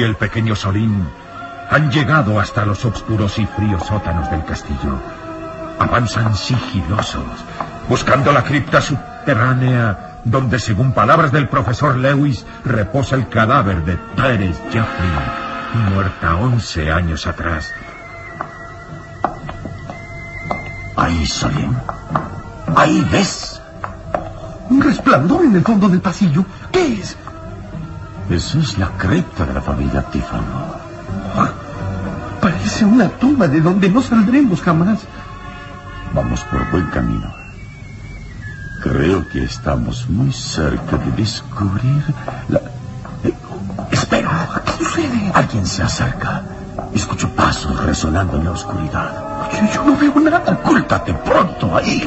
Y el pequeño Solín han llegado hasta los oscuros y fríos sótanos del castillo. Avanzan sigilosos, buscando la cripta subterránea donde, según palabras del profesor Lewis, reposa el cadáver de Teres Jeffrey, muerta once años atrás. Ahí, Solín. Ahí ves. Un resplandor en el fondo del pasillo. ¿Qué es? Esa es la cripta de la familia Tífano. Ah, parece una tumba de donde no saldremos jamás. Vamos por buen camino. Creo que estamos muy cerca de descubrir la... Eh, espera, ¿qué sucede? Alguien se acerca. Escucho pasos resonando en la oscuridad. Yo, yo no veo nada. Ocúltate pronto ahí.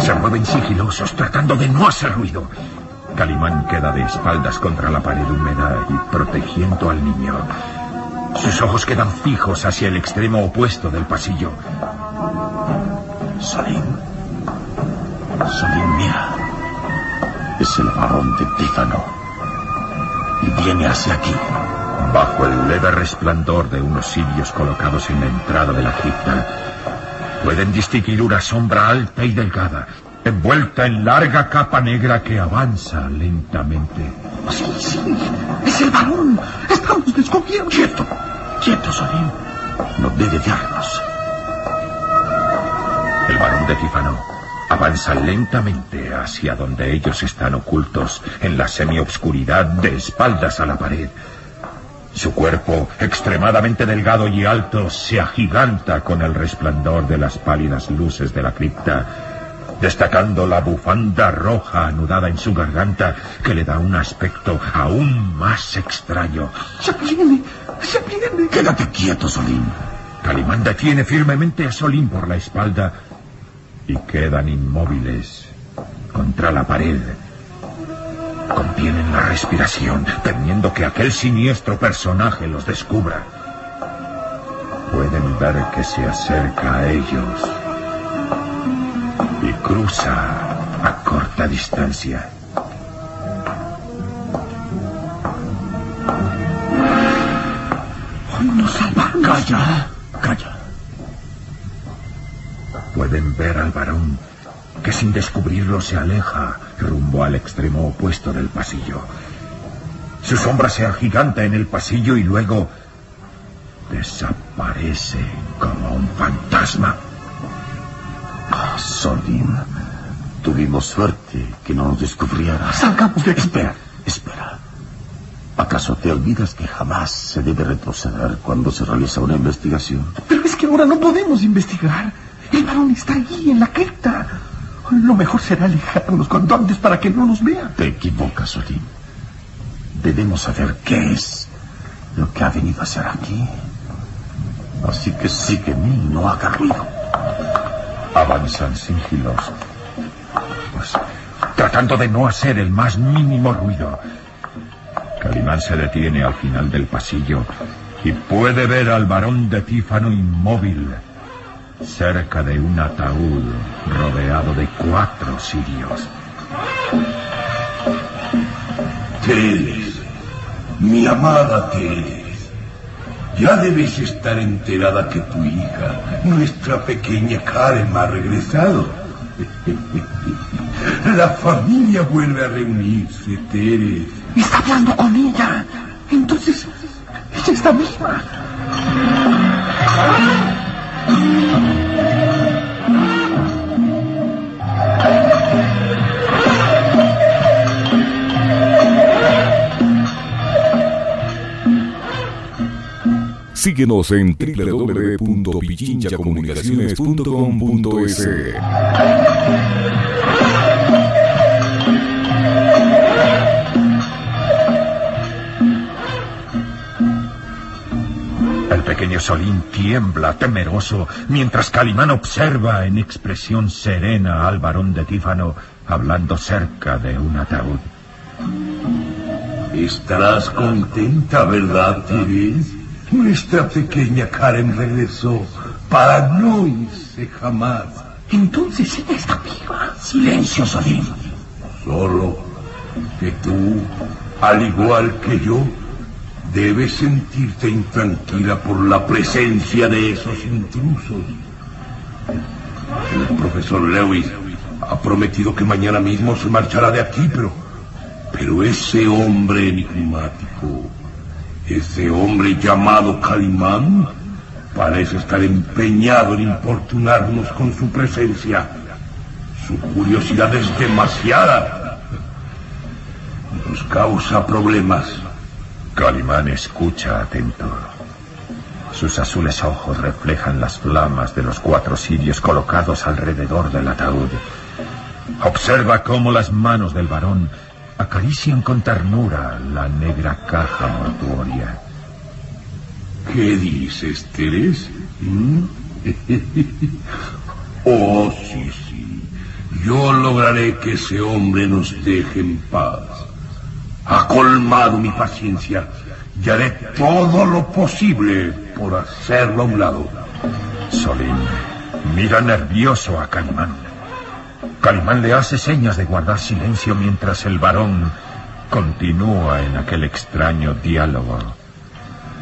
Se mueven sigilosos tratando de no hacer ruido. Calimán queda de espaldas contra la pared húmeda y protegiendo al niño. Sus ojos quedan fijos hacia el extremo opuesto del pasillo. Salim. Salim, mira. Es el varón de Tífano. Y viene hacia aquí. Bajo el leve resplandor de unos sirios colocados en la entrada de la cripta, pueden distinguir una sombra alta y delgada, envuelta en larga capa negra que avanza lentamente. Sí, sí, es el varón. Estamos descubiertos. Quieto, quieto, Solim. No debe vernos. El varón de Tífano Avanza lentamente hacia donde ellos están ocultos en la semiobscuridad de espaldas a la pared. Su cuerpo, extremadamente delgado y alto, se agiganta con el resplandor de las pálidas luces de la cripta, destacando la bufanda roja anudada en su garganta que le da un aspecto aún más extraño. ¡Se viene! Quédate quieto, Solín. Calimán detiene firmemente a Solín por la espalda y quedan inmóviles contra la pared. Contienen la respiración, temiendo que aquel siniestro personaje los descubra. Pueden ver que se acerca a ellos cruza a corta distancia. ¡Nos! ¡Calla! ¡Calla! Pueden ver al varón que sin descubrirlo se aleja rumbo al extremo opuesto del pasillo. Su sombra se agiganta en el pasillo y luego desaparece como un fantasma. Ah, Solín, tuvimos suerte que no nos descubriera. Salgamos de aquí. Espera, espera. ¿Acaso te olvidas que jamás se debe retroceder cuando se realiza una investigación? Pero es que ahora no podemos investigar. El varón está allí, en la cripta. Lo mejor será alejarnos cuanto antes para que no nos vea. Te equivocas, Solín. Debemos saber qué es lo que ha venido a hacer aquí. Así que sígueme y no haga ruido. Avanzan sigilosos, pues tratando de no hacer el más mínimo ruido. Calimán se detiene al final del pasillo y puede ver al varón de Tífano inmóvil cerca de un ataúd rodeado de cuatro sirios. Teres, mi amada Teres, ya debes estar enterada que tu hija, nuestra pequeña Karen, ha regresado. La familia vuelve a reunirse, Teres. Está hablando con ella. Entonces, ella está viva. Síguenos en www.pichinchacomunicaciones.com.es. El pequeño Solín tiembla temeroso mientras Calimán observa en expresión serena al varón de Tífano hablando cerca de un ataúd. Estarás contenta, ¿verdad, Teres? Nuestra pequeña Karen regresó para no irse jamás. Entonces ella está viva. Silencio, Solín. Solo que tú, al igual que yo, debes sentirte intranquila por la presencia de esos intrusos. El profesor Lewis ha prometido que mañana mismo se marchará de aquí, pero... Pero ese hombre enigmático, ese hombre llamado Calimán, parece estar empeñado en importunarnos con su presencia. Su curiosidad es demasiada. Nos causa problemas. Calimán escucha atento. Sus azules ojos reflejan las flamas de los cuatro sirios colocados alrededor del ataúd. Observa cómo las manos del varón acarician con ternura la negra caja mortuoria. ¿Qué dices, Teres? ¿Mm? oh, sí, sí. Yo lograré que ese hombre nos deje en paz. Ha colmado mi paciencia y haré todo lo posible por hacerlo a un lado. Solín mira nervioso a Calimán. Calimán le hace señas de guardar silencio mientras el varón continúa en aquel extraño diálogo.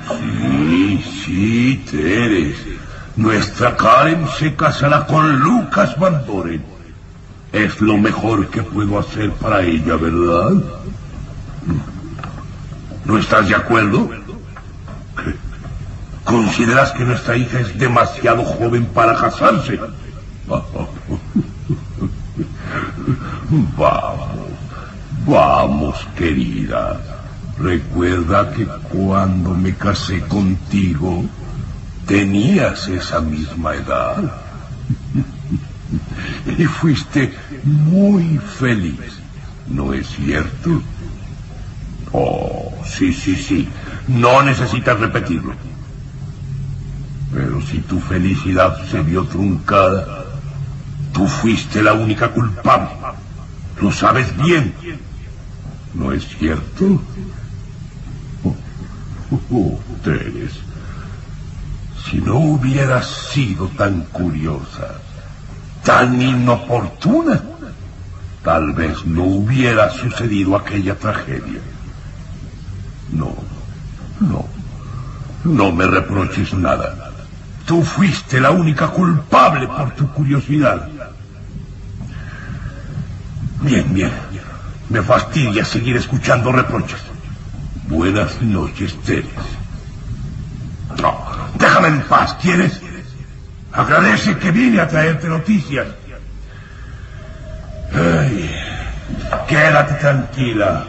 Sí, sí, Teres. Nuestra Karen se casará con Lucas Van Doren. Es lo mejor que puedo hacer para ella, ¿verdad? ¿No estás de acuerdo? ¿Consideras que nuestra hija es demasiado joven para casarse? Vamos, vamos, querida. Recuerda que cuando me casé contigo, tenías esa misma edad. y fuiste muy feliz, ¿no es cierto? Oh, sí, sí, sí. No necesitas repetirlo. Pero si tu felicidad se vio truncada, tú fuiste la única culpable. Lo sabes bien. ¿No es cierto? Oh, Teres, si no hubieras sido tan curiosa, tan inoportuna, tal vez no hubiera sucedido aquella tragedia. No, no, no me reproches nada. Tú fuiste la única culpable por tu curiosidad. Bien, bien. Me fastidia seguir escuchando reproches. Buenas noches, Teres. No, déjame en paz, ¿quieres? Agradece que vine a traerte noticias. Ay, quédate tranquila.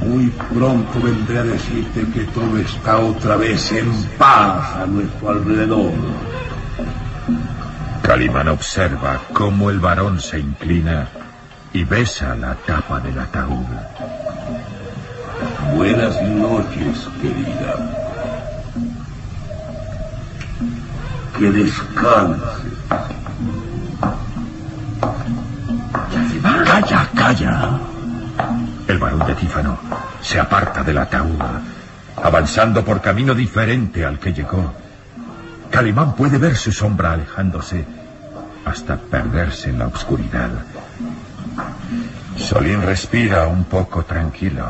Muy pronto vendré a decirte que todo está otra vez en paz a nuestro alrededor. Calimán observa cómo el varón se inclina y besa la tapa del ataúd. Buenas noches, querida. Que descanse. Calla, calla. El varón de Tífano se aparta del ataúd, avanzando por camino diferente al que llegó. Calimán puede ver su sombra alejándose hasta perderse en la oscuridad. Solín respira un poco tranquilo.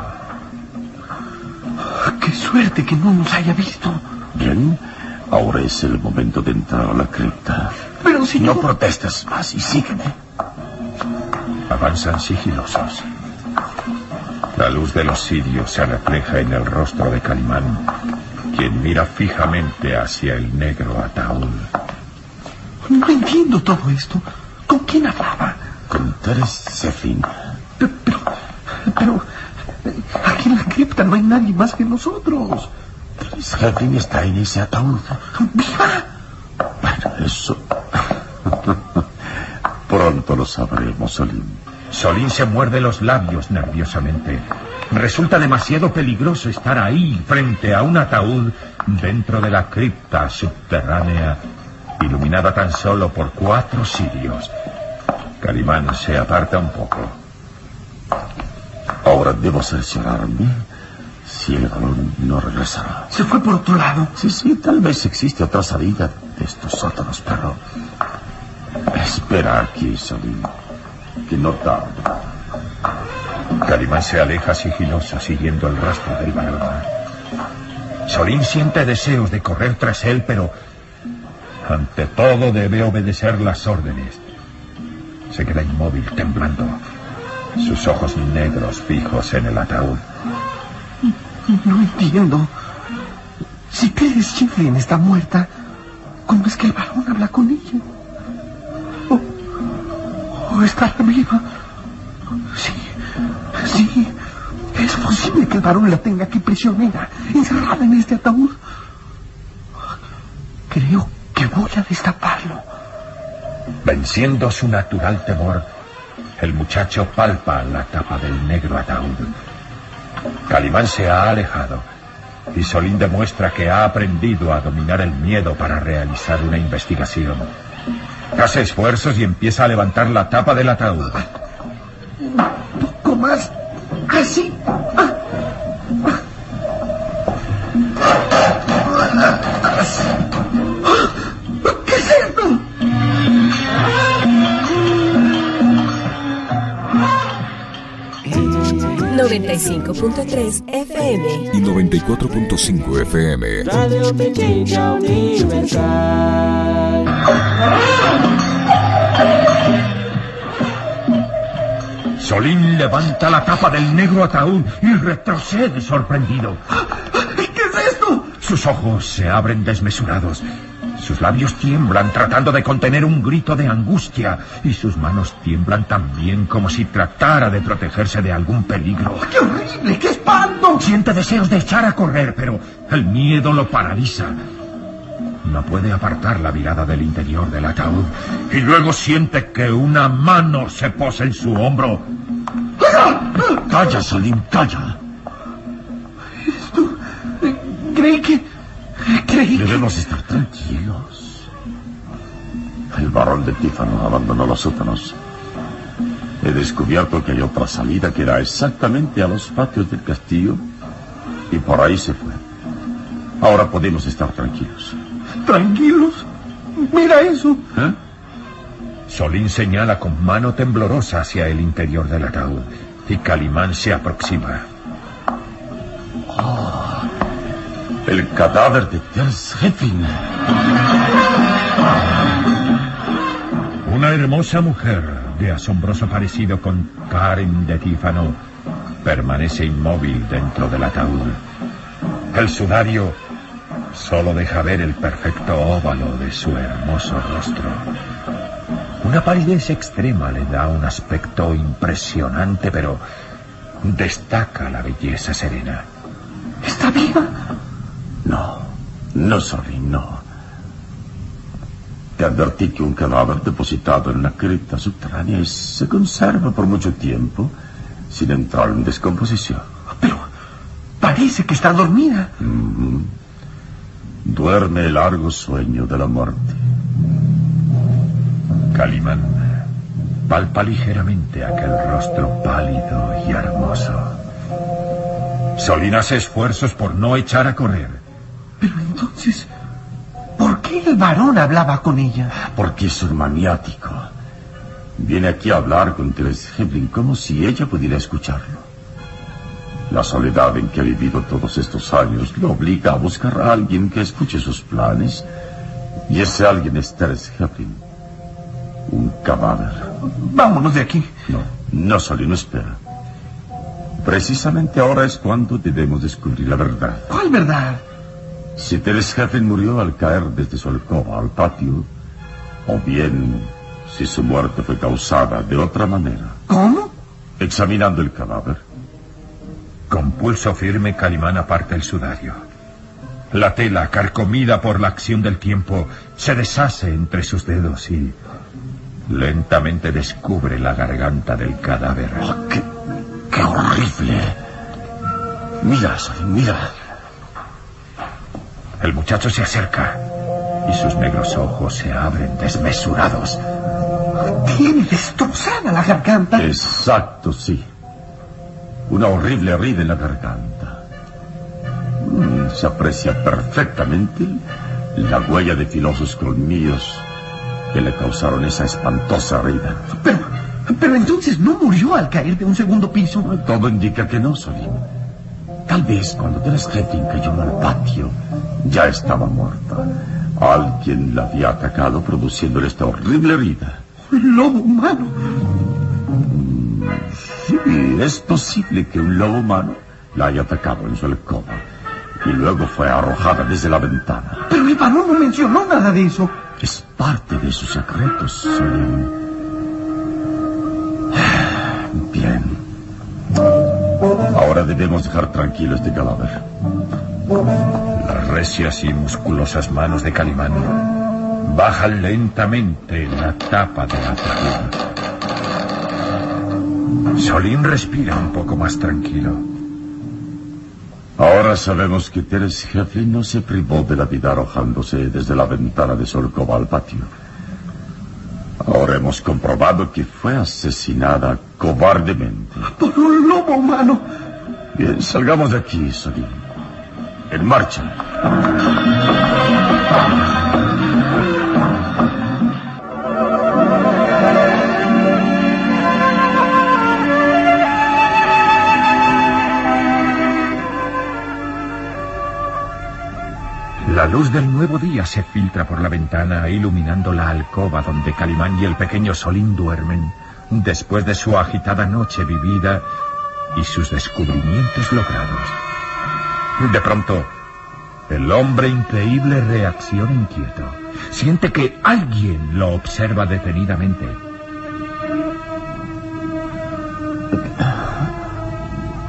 ¡Qué suerte que no nos haya visto! Bien, ahora es el momento de entrar a la cripta. Pero si no protestes más y sígueme. Avanzan sigilosos. La luz de los sirios se refleja en el rostro de Calimán, quien mira fijamente hacia el negro ataúd. No entiendo todo esto. ¿Con quién hablaba? Con Teres Sefin. Pero, aquí en la cripta no hay nadie más que nosotros. Teres Sefin está en ese ataúd. ¡Viva! Bueno, eso... Pronto lo sabremos, Solín. Solín se muerde los labios nerviosamente. Resulta demasiado peligroso estar ahí, frente a un ataúd, dentro de la cripta subterránea, iluminada tan solo por cuatro sirios. Calimán se aparta un poco. Ahora debo cerciorarme si el balón no regresará. Se fue por otro lado. Sí, sí, tal vez existe otra salida de estos sótanos, pero... Espera aquí, Solín. Que no tarde. Calimán se aleja sigiloso siguiendo el rastro del varón. Solín siente deseos de correr tras él, pero ante todo debe obedecer las órdenes. Se queda inmóvil, temblando, sus ojos negros fijos en el ataúd. No entiendo. Si Teres Chiflin está muerta, ¿cómo es que el varón habla con ella? ¿O, o estará viva? Sí, sí. Es posible que el varón la tenga aquí prisionera, encerrada en este ataúd. Creo que voy a destaparlo. Venciendo su natural temor, el muchacho palpa la tapa del negro ataúd. Calimán se ha alejado y Solín demuestra que ha aprendido a dominar el miedo para realizar una investigación. Hace esfuerzos y empieza a levantar la tapa del ataúd. Un poco más. Así. ¿Qué 95.3 FM y 94.5 FM. Radio Universal. Solín levanta la tapa del negro ataúd y retrocede sorprendido. ¿Qué es esto? Sus ojos se abren desmesurados. Sus labios tiemblan tratando de contener un grito de angustia y sus manos tiemblan también como si tratara de protegerse de algún peligro. ¡Qué horrible! ¡Qué espanto! Siente deseos de echar a correr, pero el miedo lo paraliza. No puede apartar la mirada del interior del ataúd y luego siente que una mano se posa en su hombro. Calla, Salim, calla. Esto... Creí que... Debemos estar tranquilos. El barón de Tífano abandonó los sótanos. He descubierto que hay otra salida que da exactamente a los patios del castillo y por ahí se fue. Ahora podemos estar tranquilos. ¿Tranquilos? Mira eso. ¿Eh? Solín señala con mano temblorosa hacia el interior del ataúd y Calimán se aproxima. El cadáver de Ters Hefin. Una hermosa mujer de asombroso parecido con Karen de Tífano permanece inmóvil dentro del ataúd. El sudario solo deja ver el perfecto óvalo de su hermoso rostro. Una palidez extrema le da un aspecto impresionante, pero destaca la belleza serena. ¿Está viva? No, sorry, no. Te advertí que un cadáver depositado en una cripta subterránea se conserva por mucho tiempo sin entrar en descomposición. Pero parece que está dormida. Mm -hmm. Duerme el largo sueño de la muerte. Calimán palpa ligeramente aquel rostro pálido y hermoso. Solín hace esfuerzos por no echar a correr. Pero entonces, ¿por qué el varón hablaba con ella? Porque es un maniático. Viene aquí a hablar con Teres Heblin como si ella pudiera escucharlo. La soledad en que ha vivido todos estos años lo obliga a buscar a alguien que escuche sus planes. Y ese alguien es Teres Heblin. Un cadáver. Vámonos de aquí. No, no, Solín, no espera. Precisamente ahora es cuando debemos descubrir la verdad. ¿Cuál verdad? Si Teres Heblin murió al caer desde su alcoba al patio, o bien si su muerte fue causada de otra manera. ¿Cómo? Examinando el cadáver. Con pulso firme, Calimán aparta el sudario. La tela, carcomida por la acción del tiempo, se deshace entre sus dedos y lentamente descubre la garganta del cadáver. Oh, qué, ¡Qué horrible! Mira, mira. El muchacho se acerca y sus negros ojos se abren desmesurados. Tiene destrozada la garganta. Exacto, sí. Una horrible herida en la garganta. Mm, se aprecia perfectamente la huella de filosos colmillos que le causaron esa espantosa herida. Pero, pero entonces no murió al caer de un segundo piso. Todo indica que no, Solín. Tal vez cuando Teres Heflin cayó al patio, ya estaba muerta. Alguien la había atacado produciéndole esta horrible herida. ¿Un lobo humano? Sí, es posible que un lobo humano la haya atacado en su alcoba y luego fue arrojada desde la ventana. Pero el varón no mencionó nada de eso. Es parte de sus secretos, Solín. Ahora debemos dejar tranquilo este cadáver. Las recias y musculosas manos de Calimán bajan lentamente la tapa de la ataúd. Solín respira un poco más tranquilo. Ahora sabemos que Teres Heflin no se privó de la vida arrojándose desde la ventana de su alcoba al patio. Ahora hemos comprobado que fue asesinada cobardemente. Por un lobo humano. Bien, salgamos de aquí, Solín. En marcha. La luz del nuevo día se filtra por la ventana, iluminando la alcoba donde Calimán y el pequeño Solín duermen, después de su agitada noche vivida y sus descubrimientos logrados. De pronto, el hombre increíble reacciona inquieto Siente que alguien lo observa detenidamente.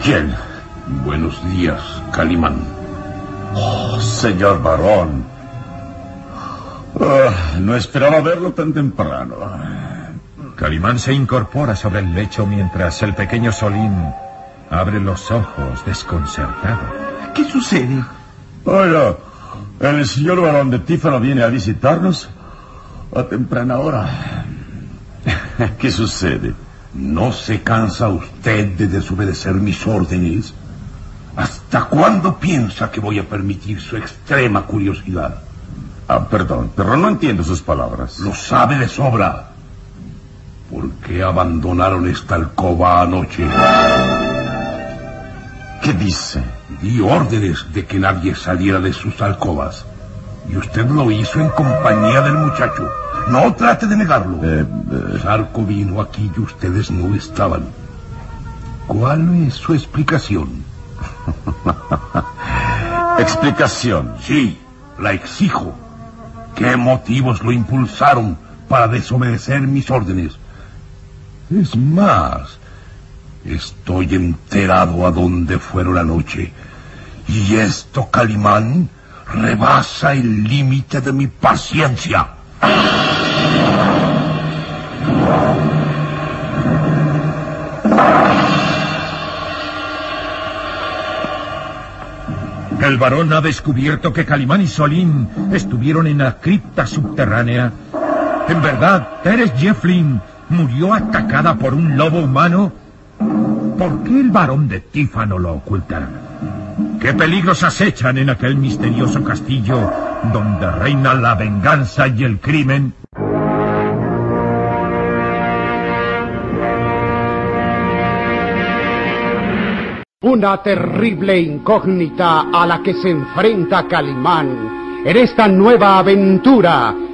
¿Quién? Buenos días, Calimán. Oh, señor varón. Ah, no esperaba verlo tan temprano. Calimán se incorpora sobre el lecho mientras el pequeño Solín abre los ojos desconcertado. ¿Qué sucede? Oiga, el señor varón de Tífano viene a visitarnos a temprana hora. ¿Qué sucede? ¿No se cansa usted de desobedecer mis órdenes? ¿Hasta cuándo piensa que voy a permitir su extrema curiosidad? Ah, perdón, pero no entiendo sus palabras. Lo sabe de sobra. ¿Por qué abandonaron esta alcoba anoche? ¿Qué dice? Di órdenes de que nadie saliera de sus alcobas. Y usted lo hizo en compañía del muchacho. No trate de negarlo. Eh, eh, Sarco vino aquí y ustedes no estaban. ¿Cuál es su explicación? explicación. Sí, la exijo. ¿Qué motivos lo impulsaron para desobedecer mis órdenes? Es más, estoy enterado a dónde fueron anoche. Y esto, Calimán, rebasa el límite de mi paciencia. El varón ha descubierto que Calimán y Solín estuvieron en la cripta subterránea. En verdad, Teres Jefflin murió atacada por un lobo humano. ¿Por qué el varón de Tífano lo oculta? ¿Qué peligros acechan en aquel misterioso castillo donde reina la venganza y el crimen? Una terrible incógnita a la que se enfrenta Calimán en esta nueva aventura